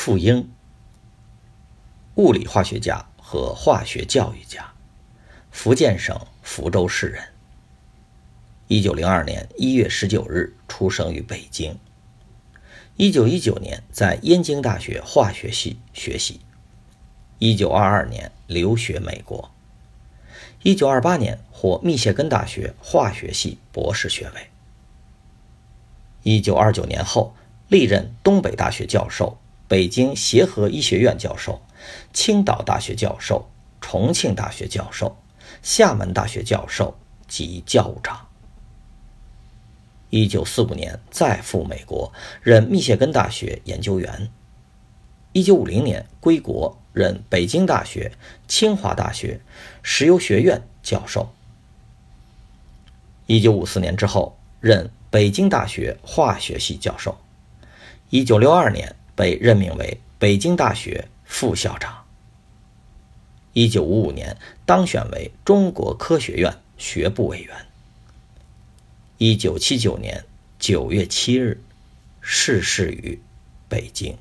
傅英，物理化学家和化学教育家，福建省福州市人。一九零二年一月十九日出生于北京。一九一九年在燕京大学化学系学习。一九二二年留学美国。一九二八年获密歇根大学化学系博士学位。一九二九年后历任东北大学教授、北京协和医学院教授、青岛大学教授、重庆大学教授、厦门大学教授及教务长。一九四五年再赴美国任密歇根大学研究员。一九五零年归国任北京大学、清华大学石油学院教授。一九五四年之后任北京大学化学系教授。一九六二年被任命为北京大学副校长。一九五五年当选为中国科学院学部委员。一九七九年九月七日逝世于北京。